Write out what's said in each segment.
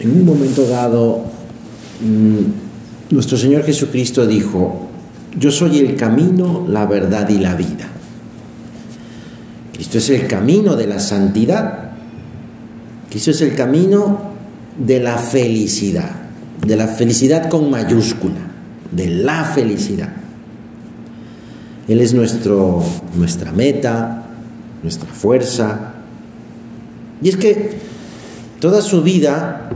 en un momento dado, mm, nuestro Señor Jesucristo dijo, yo soy el camino, la verdad y la vida. Cristo es el camino de la santidad. Cristo es el camino de la felicidad, de la felicidad con mayúscula, de la felicidad. Él es nuestro, nuestra meta, nuestra fuerza. Y es que toda su vida,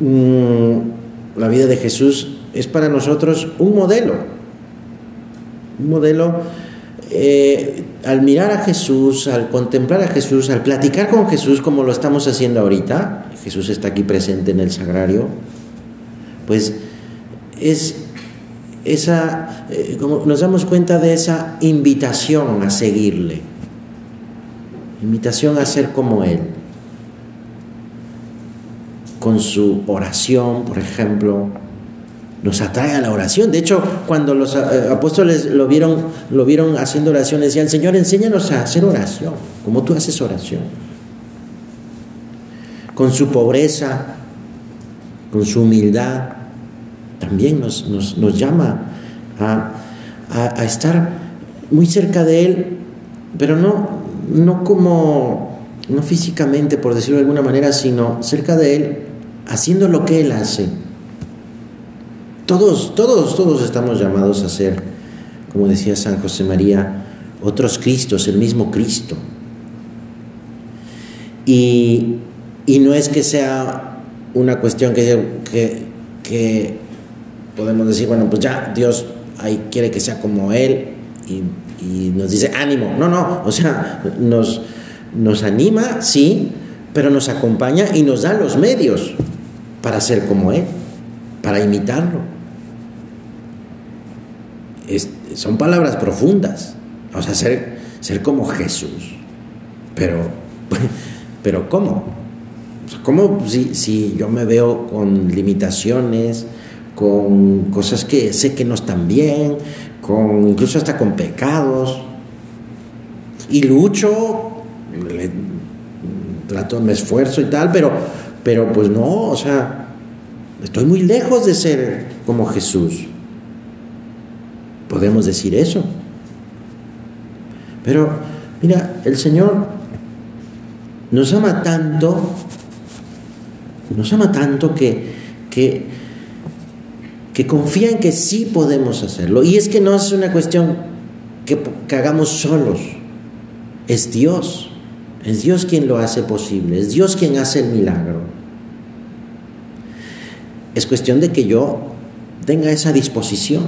la vida de Jesús, es para nosotros un modelo. Un modelo eh, al mirar a Jesús, al contemplar a Jesús, al platicar con Jesús como lo estamos haciendo ahorita, Jesús está aquí presente en el sagrario, pues es esa, eh, como nos damos cuenta de esa invitación a seguirle, invitación a ser como Él, con su oración, por ejemplo, nos atrae a la oración. De hecho, cuando los eh, apóstoles lo vieron, lo vieron haciendo oración, decían, Señor, enséñanos a hacer oración, como tú haces oración. Con su pobreza, con su humildad, también nos, llama a, a, estar muy cerca de Él, pero no, no como, no físicamente, por decirlo de alguna manera, sino cerca de Él, haciendo lo que Él hace todos, todos, todos estamos llamados a ser, como decía San José María, otros Cristos, el mismo Cristo. Y, no es que sea una cuestión que, que, podemos decir, bueno, pues ya Dios ahí quiere que sea como Él y, y nos dice ánimo. No, no, o sea, nos, nos anima, sí, pero nos acompaña y nos da los medios para ser como Él, para imitarlo son palabras profundas. O sea, ser, como Jesús. Pero, pero ¿cómo? ¿Cómo si, si yo me veo con limitaciones, con cosas que sé que no están bien, con incluso hasta con pecados? Y lucho, trato, me esfuerzo y tal, pero, pero pues no, o sea, estoy muy lejos de ser como Jesús. Podemos decir eso. Pero, mira, el Señor nos ama tanto, nos ama tanto que, que, que confía en que sí podemos hacerlo. Y es que no es una cuestión que, que hagamos solos, es Dios. Es Dios quien lo hace posible, es Dios quien hace el milagro. Es cuestión de que yo tenga esa disposición.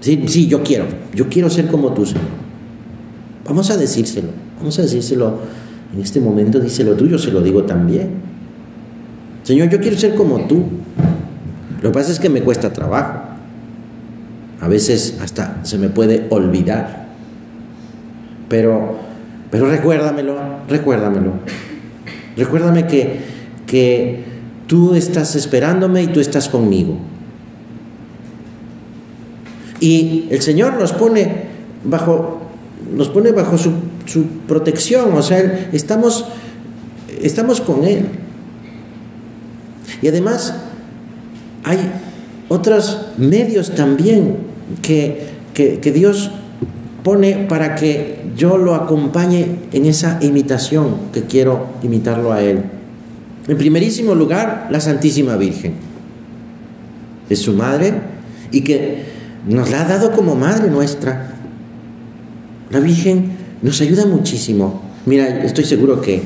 Sí, yo quiero, yo quiero ser como tú, Señor. Vamos a decírselo, vamos a decírselo en este momento, díselo tú, yo se lo digo también. Señor, yo quiero ser como tú. Lo que pasa es que me cuesta trabajo. A veces hasta se me puede olvidar. Pero, pero recuérdamelo, recuérdamelo. Recuérdame que, que tú estás esperándome y tú estás conmigo. Y el Señor nos pone bajo, nos pone bajo su, protección, o sea, estamos, estamos con Él. Y además hay otros medios también que, que Dios pone para que yo lo acompañe en esa imitación que quiero imitarlo a Él. En primerísimo lugar, la Santísima Virgen. Es su madre y que nos la ha dado como madre nuestra. La Virgen nos ayuda muchísimo. Mira, estoy seguro que,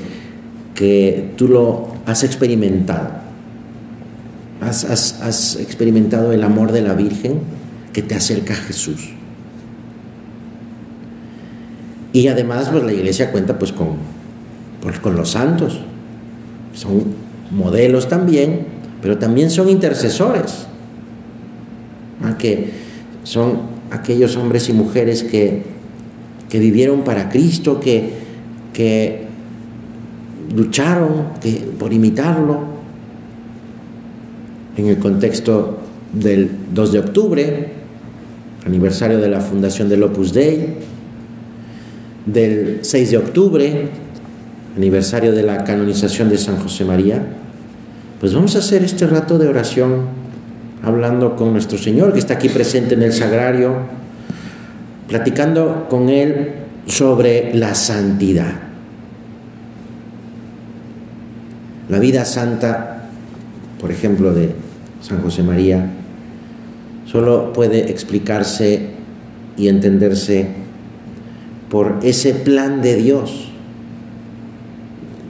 que tú lo has experimentado. Has, experimentado el amor de la Virgen que te acerca a Jesús. Y además, pues la iglesia cuenta pues con, con los santos. Son modelos también, pero también son intercesores. Que son aquellos hombres y mujeres que, vivieron para Cristo, que, que lucharon por imitarlo en el contexto del 2 de octubre, aniversario de la fundación del Opus Dei, del 6 de octubre, aniversario de la canonización de San José María, pues vamos a hacer este rato de oración hablando con nuestro Señor que está aquí presente en el sagrario, platicando con Él sobre la santidad. La vida santa, por ejemplo, de San José María, solo puede explicarse y entenderse por ese plan de Dios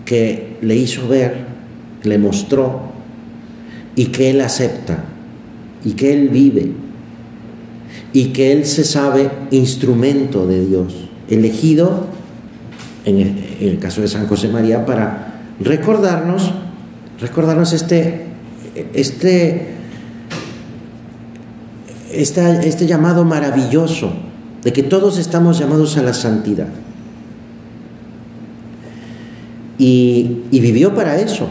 que le hizo ver, le mostró y que Él acepta y que Él vive y que Él se sabe instrumento de Dios, elegido en el, caso de San José María para recordarnos, recordarnos este, este, este llamado maravilloso de que todos estamos llamados a la santidad. Y, vivió para eso.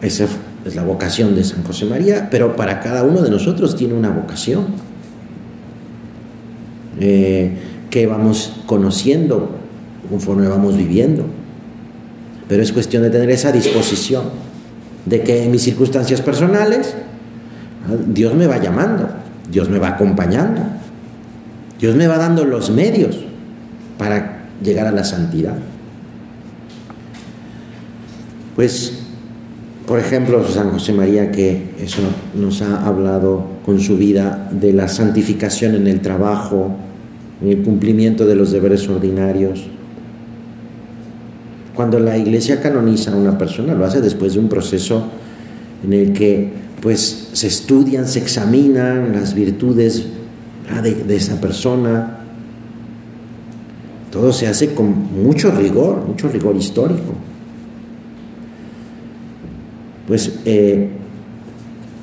Esa es la vocación de San José María, pero para cada uno de nosotros tiene una vocación eh, que vamos conociendo conforme vamos viviendo. Pero es cuestión de tener esa disposición de que en mis circunstancias personales Dios me va llamando, Dios me va acompañando, Dios me va dando los medios para llegar a la santidad. Pues por ejemplo, San José María, que eso nos ha hablado con su vida de la santificación en el trabajo, en el cumplimiento de los deberes ordinarios. Cuando la iglesia canoniza a una persona, lo hace después de un proceso en el que pues se estudian, se examinan las virtudes de, de esa persona. Todo se hace con mucho rigor, mucho rigor histórico pues eh,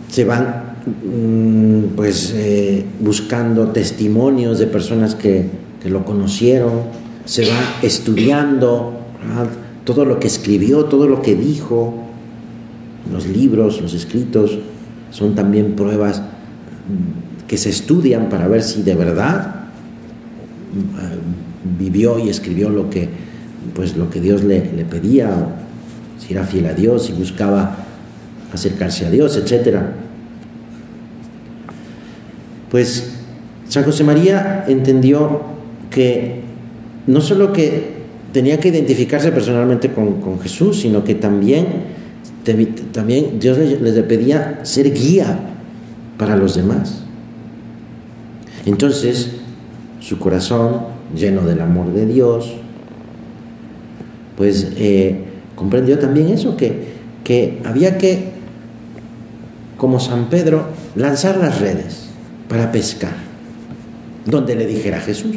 se van mm, pues eh, buscando testimonios de personas que, lo conocieron, se va estudiando todo lo que escribió, todo lo que dijo, los libros, los escritos, son también pruebas mm, que se estudian para ver si de verdad mm, vivió y escribió lo que, pues, lo que Dios le, le pedía, si era fiel a Dios, si buscaba acercarse a Dios, etc. Pues San José María entendió que no solo que tenía que identificarse personalmente con, Jesús, sino que también, también Dios les pedía ser guía para los demás. Entonces, su corazón, lleno del amor de Dios, pues eh, comprendió también eso, que, que había que como San Pedro, lanzar las redes para pescar, donde le dijera Jesús.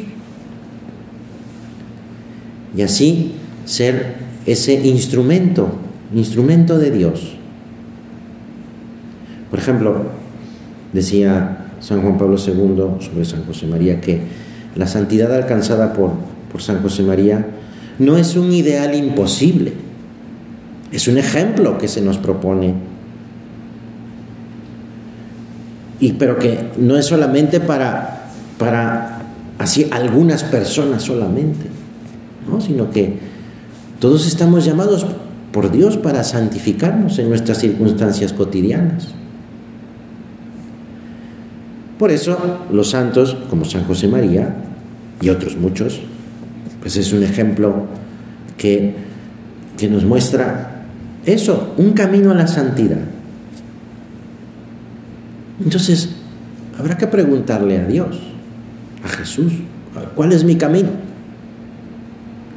Y así ser ese instrumento, instrumento de Dios. Por ejemplo, decía San Juan Pablo II sobre San José María que la santidad alcanzada por, por San José María no es un ideal imposible, es un ejemplo que se nos propone y pero que no es solamente para, para así algunas personas solamente, ¿no? sino que todos estamos llamados por Dios para santificarnos en nuestras circunstancias cotidianas. Por eso los santos, como San José María y otros muchos, pues es un ejemplo que, que nos muestra eso, un camino a la santidad. Entonces, habrá que preguntarle a Dios, a Jesús, ¿cuál es mi camino?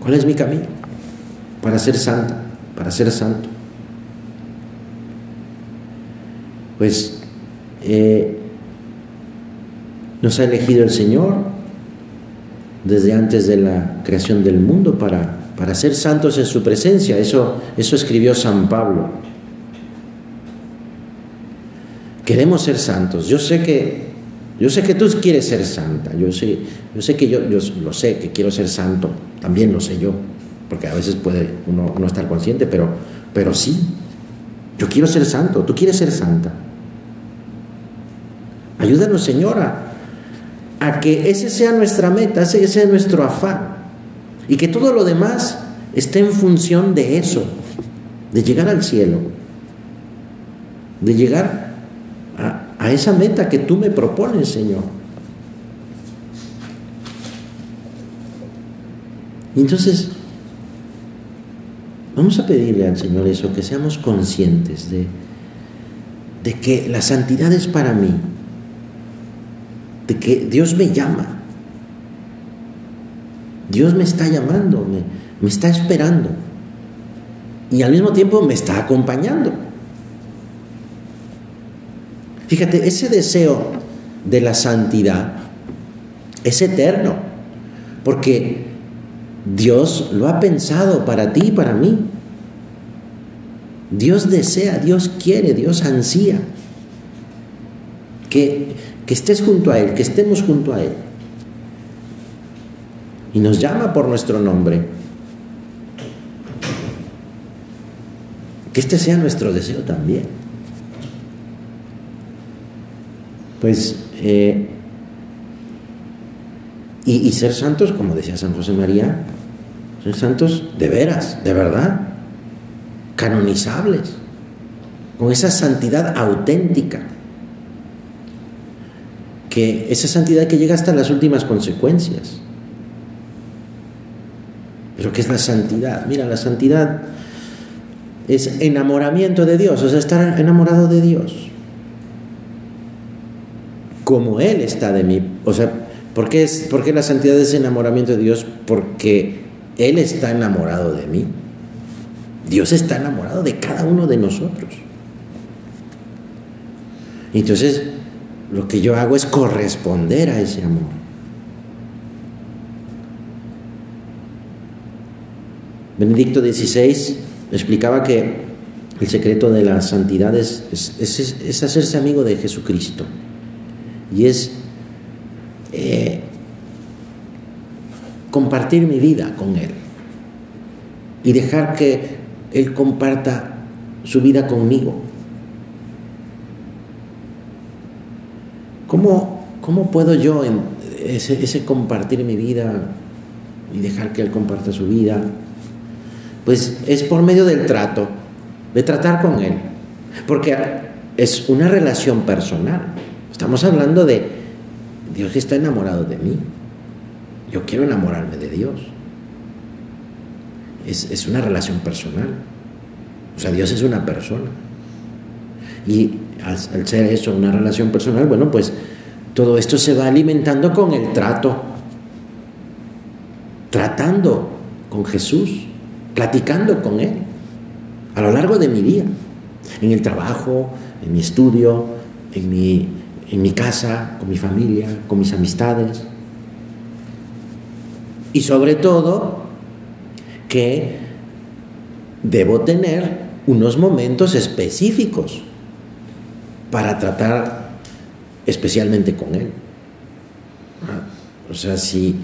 ¿Cuál es mi camino? Para ser santo, para ser santo. Pues eh, nos ha elegido el Señor desde antes de la creación del mundo para, para ser santos en su presencia. Eso, eso escribió San Pablo. Queremos ser santos. Yo sé que yo sé que tú quieres ser santa. Yo sé, yo sé que yo, yo lo sé que quiero ser santo. También lo sé yo, porque a veces puede uno no estar consciente, pero pero sí. Yo quiero ser santo, tú quieres ser santa. Ayúdanos, Señora, a que ese sea nuestra meta, ese sea nuestro afán. Y que todo lo demás esté en función de eso, de llegar al cielo de llegar a, esa meta que tú me propones, Señor. Entonces, vamos a pedirle al Señor eso, que seamos conscientes de, de que la santidad es para mí, de que Dios me llama, Dios me está llamando, me, me está esperando y al mismo tiempo me está acompañando. Fíjate, ese deseo de la santidad es eterno, porque Dios lo ha pensado para ti y para mí. Dios desea, Dios quiere, Dios ansía que, que estés junto a Él, que estemos junto a Él. Y nos llama por nuestro nombre. Que este sea nuestro deseo también. Pues, eh, y, ser santos, como decía San José María, ser santos de veras, de verdad canonizables, con esa santidad auténtica, que esa santidad que llega hasta las últimas consecuencias. Pero ¿qué es la santidad? Mira, la santidad es enamoramiento de Dios, o sea, estar enamorado de Dios. Como Él está de mí. O sea, ¿por qué, es, ¿por qué la santidad es enamoramiento de Dios? Porque Él está enamorado de mí. Dios está enamorado de cada uno de nosotros. Entonces, lo que yo hago es corresponder a ese amor. Benedicto XVI explicaba que el secreto de la santidad es, es, hacerse amigo de Jesucristo y es eh, compartir mi vida con Él y dejar que él comparta su vida conmigo. ¿Cómo, cómo puedo yo en ese, ese compartir mi vida y dejar que Él comparta su vida? Pues es por medio del trato, de tratar con Él. Porque es una relación personal. Estamos hablando de Dios está enamorado de mí. Yo quiero enamorarme de Dios es, una relación personal. O sea, Dios es una persona. Y al, ser eso una relación personal, bueno, pues todo esto se va alimentando con el trato, tratando con Jesús, platicando con Él a lo largo de mi día, en el trabajo, en mi estudio, en mi, en mi casa, con mi familia, con mis amistades. Y sobre todo, que debo tener unos momentos específicos para tratar especialmente con él. Ah, o sea, si,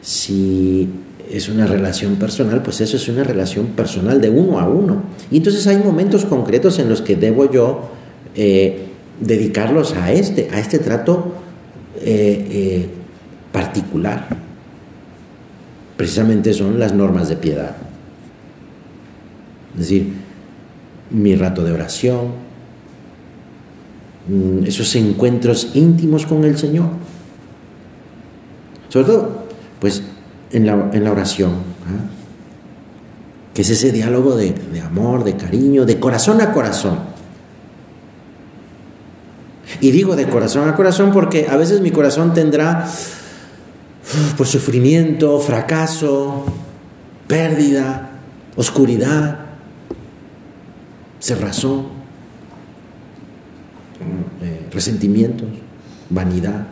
si es una relación personal, pues eso es una relación personal de uno a uno. Y entonces hay momentos concretos en los que debo yo eh, dedicarlos a este, a este trato eh, eh, particular precisamente son las normas de piedad. Es decir, mi rato de oración, mm, esos encuentros íntimos con el Señor. Sobre todo, pues, en la, en la oración, ¿ah? que es ese diálogo de, de amor, de cariño, de corazón a corazón. Y digo de corazón a corazón porque a veces mi corazón tendrá por sufrimiento, fracaso, pérdida, oscuridad, cerrazón, eh, resentimientos, vanidad.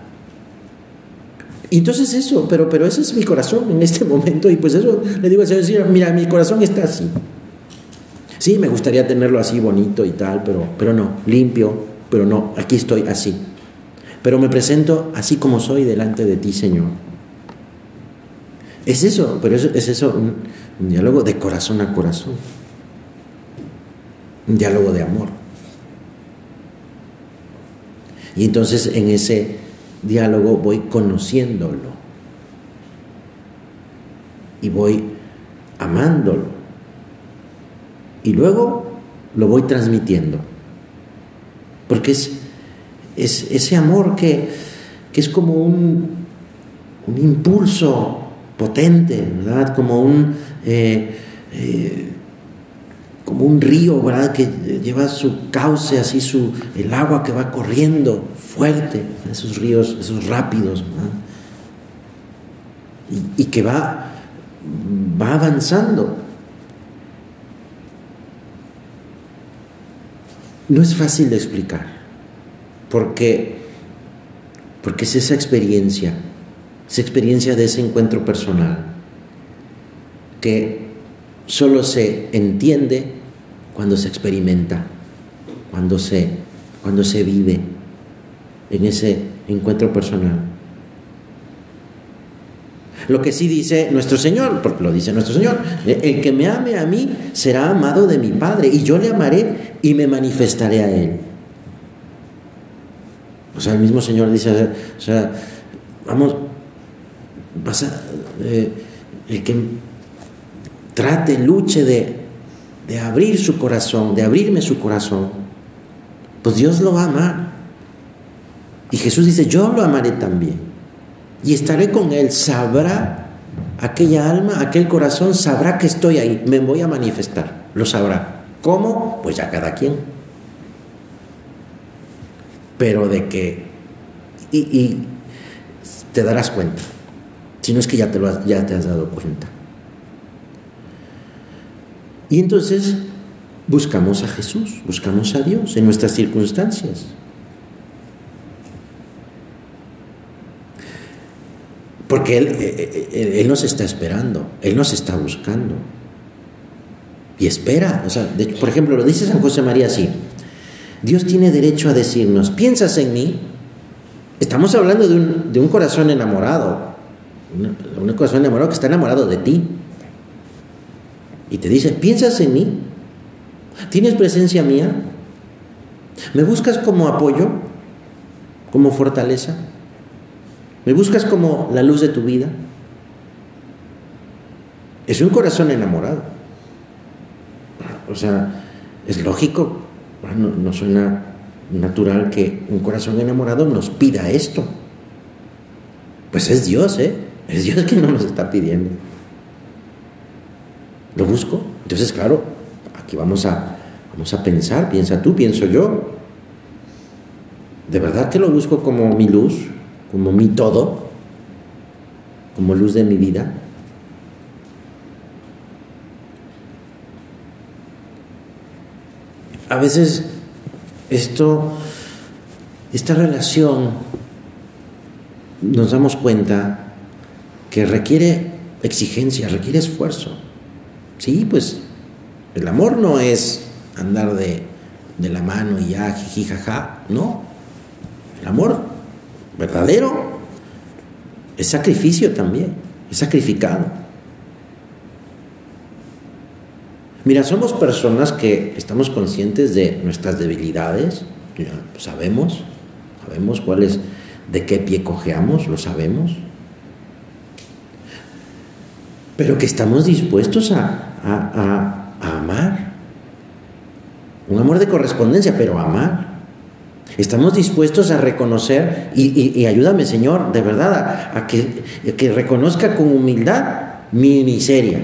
Y entonces eso, pero, pero ese es mi corazón en este momento y pues eso le digo al Señor, mira, mi corazón está así. Sí, me gustaría tenerlo así bonito y tal, pero, pero no, limpio, pero no, aquí estoy así. Pero me presento así como soy delante de ti, Señor. Es eso, pero es, es eso, un, diálogo de corazón a corazón. Un diálogo de amor. Y entonces en ese diálogo voy conociéndolo. Y voy amándolo. Y luego lo voy transmitiendo. Porque es, es ese amor que, es como un, un impulso potente, ¿verdad? Como un, eh, eh, como un río, ¿verdad? Que lleva su cauce, así su, el agua que va corriendo fuerte, esos ríos, esos rápidos, y, y, que va, va avanzando. No es fácil de explicar, porque, porque es esa experiencia esa experiencia de ese encuentro personal, que solo se entiende cuando se experimenta, cuando se, cuando se vive en ese encuentro personal. Lo que sí dice nuestro Señor, porque lo dice nuestro Señor, el que me ame a mí será amado de mi Padre y yo le amaré y me manifestaré a Él. O sea, el mismo Señor dice, o sea, vamos, vas a, eh, el que trate, luche de, de abrir su corazón, de abrirme su corazón, pues Dios lo va a amar. Y Jesús dice, yo lo amaré también. Y estaré con él, sabrá aquella alma, aquel corazón, sabrá que estoy ahí, me voy a manifestar, lo sabrá. ¿Cómo? Pues ya cada quien. Pero de que, y, y te darás cuenta. Si no es que ya te, lo ya te has dado cuenta. Y entonces buscamos a Jesús, buscamos a Dios en nuestras circunstancias. Porque Él, eh, eh, eh, él, nos está esperando, Él nos está buscando. Y espera, o sea, por ejemplo, lo dice San José María así, Dios tiene derecho a decirnos, ¿piensas en mí? Estamos hablando de un, de un corazón enamorado, un corazón enamorado que está enamorado de ti. Y te dice, ¿piensas en mí? ¿Tienes presencia mía? ¿Me buscas como apoyo? ¿Como fortaleza? ¿Me buscas como la luz de tu vida? Es un corazón enamorado. O sea, es lógico, no, no suena natural que un corazón enamorado nos pida esto. Pues es Dios, ¿eh? Es Dios quien nos está pidiendo. ¿Lo busco? Entonces, claro, aquí vamos a, vamos a pensar, piensa tú, pienso yo. ¿De verdad que lo busco como mi luz, como mi todo, como luz de mi vida? A veces esto, esta relación, nos damos cuenta que requiere exigencia, requiere esfuerzo. Sí, pues el amor no es andar de, la mano y ya, jiji, jaja, no. El amor verdadero es sacrificio también, es sacrificado. Mira, somos personas que estamos conscientes de nuestras debilidades, sabemos, sabemos cuáles, de qué pie cojeamos, lo sabemos pero que estamos dispuestos a, amar. Un amor de correspondencia, pero amar. Estamos dispuestos a reconocer, y, ayúdame Señor, de verdad, a, que, reconozca con humildad mi miseria.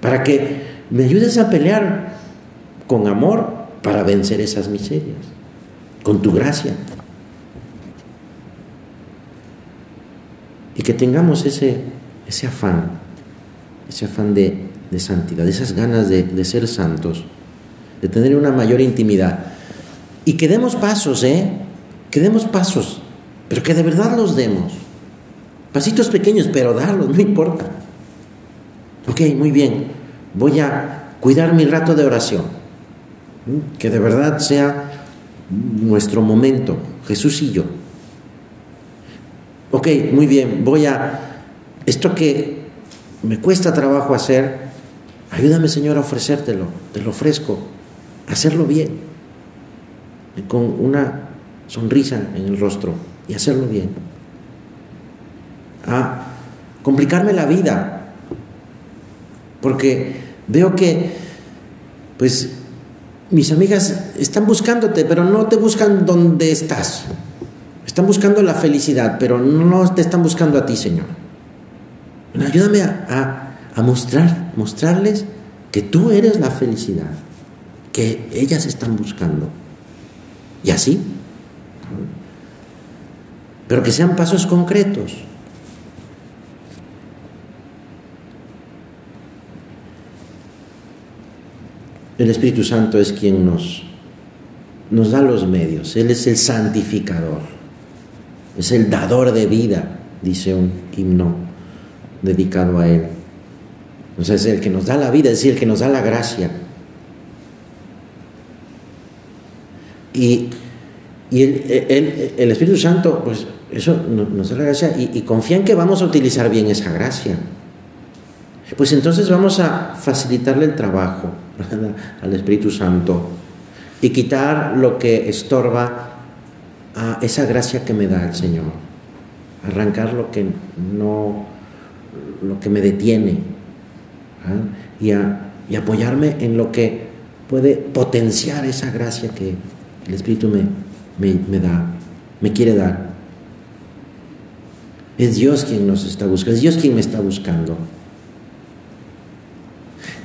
Para que me ayudes a pelear con amor para vencer esas miserias, con tu gracia. y que tengamos ese afán, ese afán de, santidad, esas ganas de, ser santos, de tener una mayor intimidad. Y que demos pasos, ¿eh? Que demos pasos, pero que de verdad los demos. Pasitos pequeños, pero darlos, no importa. Ok, muy bien. Voy a cuidar mi rato de oración. Que de verdad sea nuestro momento, Jesús y yo ok, muy bien, voy a, esto que me cuesta trabajo hacer, ayúdame Señor a ofrecértelo, te lo ofrezco, hacerlo bien, con una sonrisa en el rostro y hacerlo bien. A complicarme la vida, porque veo que, pues, mis amigas están buscándote, pero no te buscan donde estás. Están buscando la felicidad, pero no te están buscando a ti, Señor. ayúdame a, a mostrar, mostrarles que tú eres la felicidad, que ellas están buscando. Y así. Pero que sean pasos concretos. El Espíritu Santo es quien nos, nos da los medios. Él es el santificador. Es el dador de vida, dice un himno dedicado a Él. O es el que nos da la vida, es decir, el que nos da la gracia. Y, el, Espíritu Santo, pues eso nos da la gracia y, y confía en que vamos a utilizar bien esa gracia. Pues entonces vamos a facilitarle el trabajo al Espíritu Santo y quitar lo que estorba a esa gracia que me da el Señor. Arrancar lo que no, lo que me detiene y, apoyarme en lo que puede potenciar esa gracia que el Espíritu me, me da, me quiere dar. Es Dios quien nos está buscando, es Dios quien me está buscando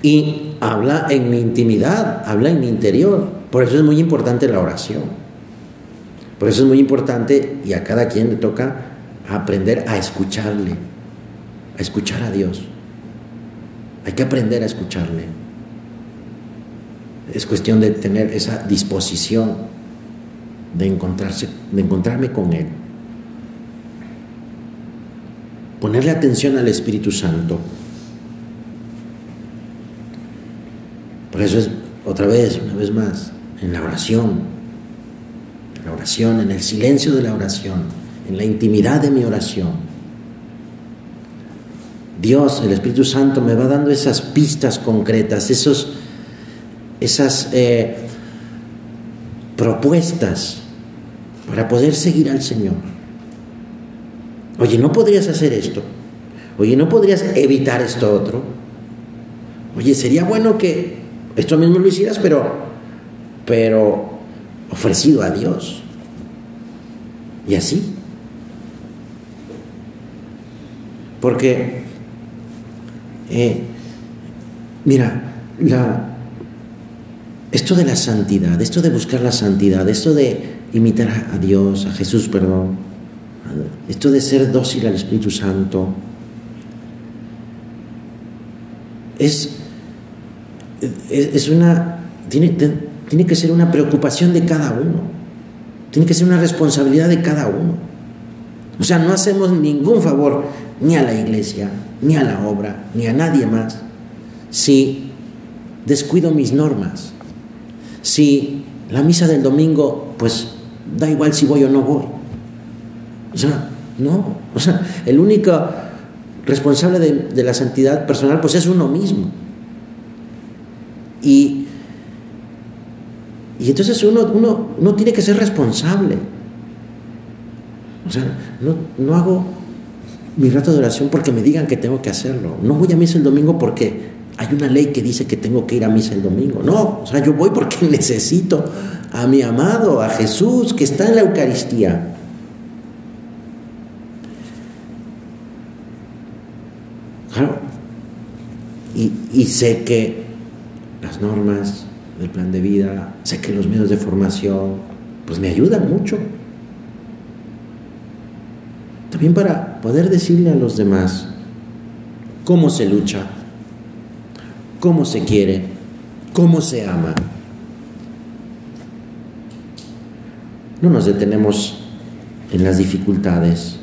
y habla en mi intimidad, habla en mi interior. Por eso es muy importante la oración. Por eso es muy importante y a cada quien le toca aprender a escucharle, a escuchar a Dios. Hay que aprender a escucharle. Es cuestión de tener esa disposición de encontrarse, de encontrarme con Él. Ponerle atención al Espíritu Santo. Por eso es otra vez, una vez más, en la oración, en la oración, en el silencio de la oración, en la intimidad de mi oración. Dios, el Espíritu Santo, me va dando esas pistas concretas, esos, esas eh, propuestas para poder seguir al Señor. Oye, ¿no podrías hacer esto? Oye, ¿no podrías evitar esto otro? Oye, sería bueno que esto mismo lo hicieras, pero, pero ofrecido a Dios. Y así. Porque, eh, mira, la, esto de la santidad, esto de buscar la santidad, esto de imitar a Dios, a Jesús, perdón, esto de ser dócil al Espíritu Santo, es es una, tiene, tiene que ser una preocupación de cada uno, tiene que ser una responsabilidad de cada uno. O sea, no hacemos ningún favor ni a la iglesia, ni a la obra, ni a nadie más, si descuido mis normas, si la misa del domingo, pues da igual si voy o no voy. O sea, no, o sea, el único responsable de, de la santidad personal, pues es uno mismo. Y, y entonces uno, uno, tiene que ser responsable. O sea, no, no hago mi rato de oración porque me digan que tengo que hacerlo. No voy a misa el domingo porque hay una ley que dice que tengo que ir a misa el domingo. No, o sea, yo voy porque necesito a mi amado, a Jesús, que está en la Eucaristía. Claro. Y, sé que las normas del plan de vida, sé que los medios de formación, pues me ayudan mucho. También para poder decirle a los demás cómo se lucha, cómo se quiere, cómo se ama. No nos detenemos en las dificultades,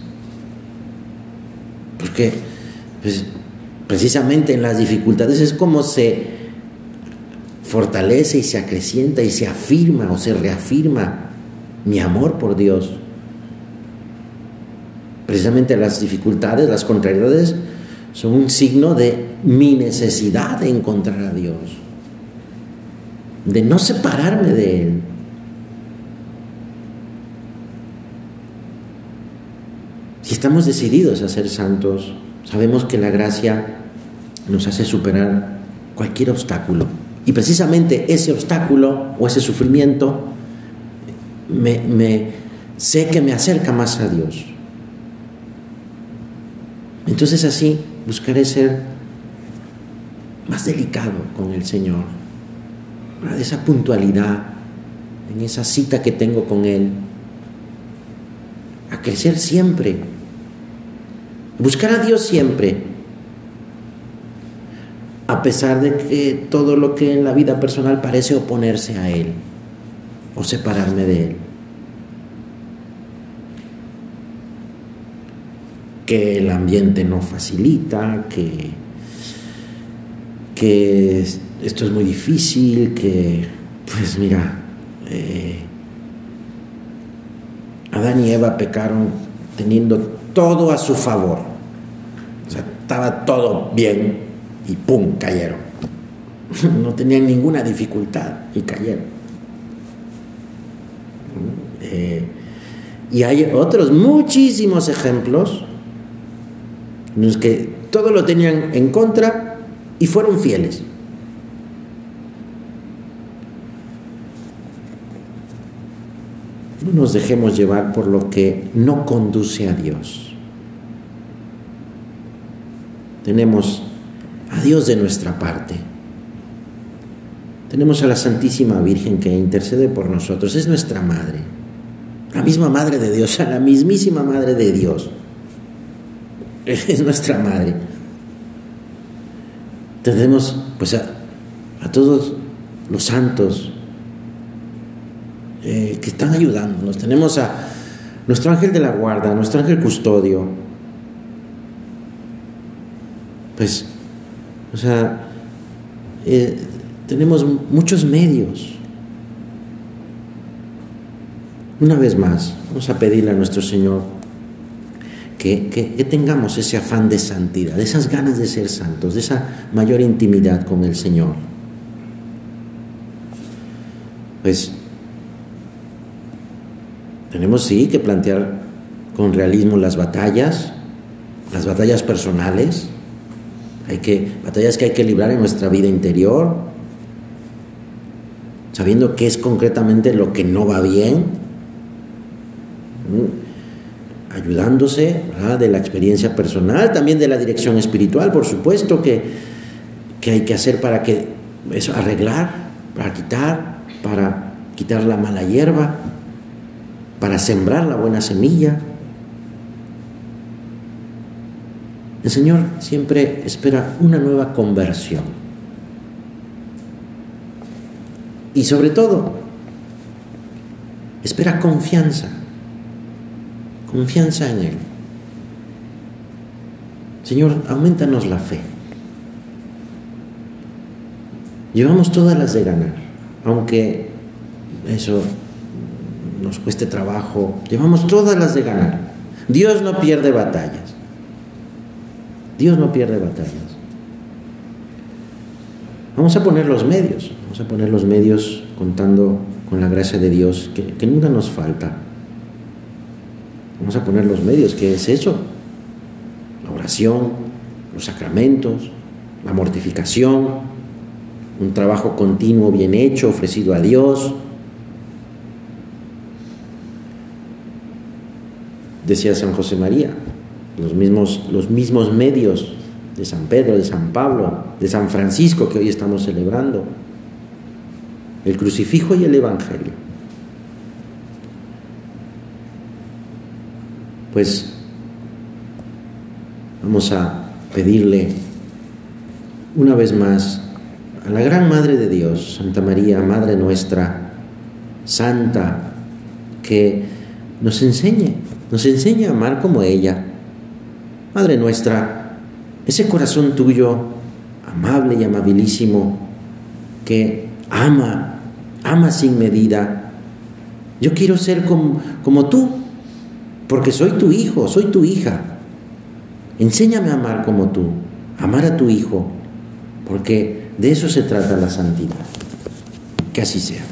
porque pues, precisamente en las dificultades es como se fortalece y se acrecienta y se afirma o se reafirma mi amor por Dios. Precisamente las dificultades, las contrariedades, son un signo de mi necesidad de encontrar a Dios, de no separarme de Él. Si estamos decididos a ser santos, sabemos que la gracia nos hace superar cualquier obstáculo Y precisamente ese obstáculo o ese sufrimiento me, sé que me acerca más a Dios. Entonces así buscaré ser más delicado con el Señor, de esa puntualidad, en esa cita que tengo con Él, a crecer siempre, buscar a Dios siempre, a pesar de que todo lo que en la vida personal parece oponerse a Él o separarme de Él. Que el ambiente no facilita, que, que esto es muy difícil, que, pues mira, eh, Adán y Eva pecaron teniendo todo a su favor. O sea, estaba todo bien, y ¡pum! cayeron. No tenían ninguna dificultad y cayeron. Eh, y hay otros muchísimos ejemplos los que todo lo tenían en contra y fueron fieles. No nos dejemos llevar por lo que no conduce a Dios. Tenemos a Dios de nuestra parte. Tenemos a la Santísima Virgen que intercede por nosotros, es nuestra Madre, la misma Madre de Dios, la mismísima Madre de Dios, es nuestra Madre. Tenemos pues a, todos los santos eh, que están ayudándonos, tenemos a nuestro ángel de la guarda, nuestro ángel custodio, pues o sea, eh, tenemos muchos medios. Una vez más, vamos a pedirle a nuestro Señor que, tengamos ese afán de santidad, de esas ganas de ser santos, de esa mayor intimidad con el Señor. Pues tenemos sí que plantear con realismo las batallas, las batallas personales, hay que, batallas que hay que librar en nuestra vida interior, sabiendo qué es concretamente lo que no va bien, ayudándose de la experiencia personal, también de la dirección espiritual, por supuesto, que, que hay que hacer para que eso, arreglar, para quitar, para quitar la mala hierba, para sembrar la buena semilla. El Señor siempre espera una nueva conversión. Y sobre todo, espera confianza, confianza en Él. Señor, aumentanos la fe. Llevamos todas las de ganar, aunque eso nos cueste trabajo, llevamos todas las de ganar. Dios no pierde batallas. Dios no pierde batallas. Vamos a poner los medios, vamos a poner los medios contando con la gracia de Dios, que, nunca nos falta. Vamos a poner los medios, ¿qué es eso? La oración, los sacramentos, la mortificación, un trabajo continuo bien hecho, ofrecido a Dios. Decía San José María, los mismos, los mismos medios de San Pedro, de San Pablo, de San Francisco que hoy estamos celebrando, el crucifijo y el Evangelio. Pues vamos a pedirle una vez más a la Gran Madre de Dios, Santa María, Madre nuestra, Santa, que nos enseñe, nos enseñe a amar como ella, Madre nuestra, ese corazón tuyo, amable y amabilísimo, que ama, ama sin medida. Yo quiero ser como, como tú, porque soy tu hijo, soy tu hija. Enséñame a amar como tú, amar a tu hijo, porque de eso se trata la santidad. Que así sea.